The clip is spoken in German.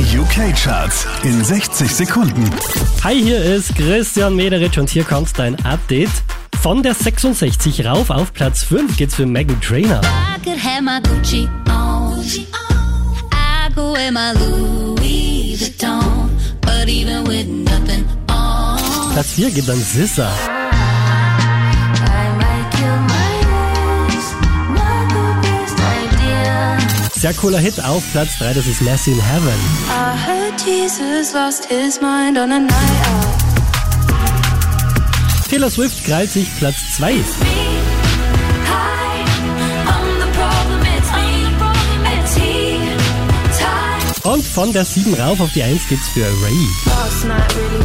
Die UK-Charts in 60 Sekunden. Hi, hier ist Christian Mederich und hier kommt dein Update. Von der 66 rauf auf Platz 5 geht's für Megan Trainer. Platz 4 geht an Sissa. Sehr cooler Hit auf Platz 3, das ist Messy in Heaven. I heard Jesus lost his mind on a night out. Taylor Swift krallt sich Platz 2. Me, hi, I'm the problem, it's me. It's he, tied. Und von der 7 rauf auf die 1 geht's für Ray. Really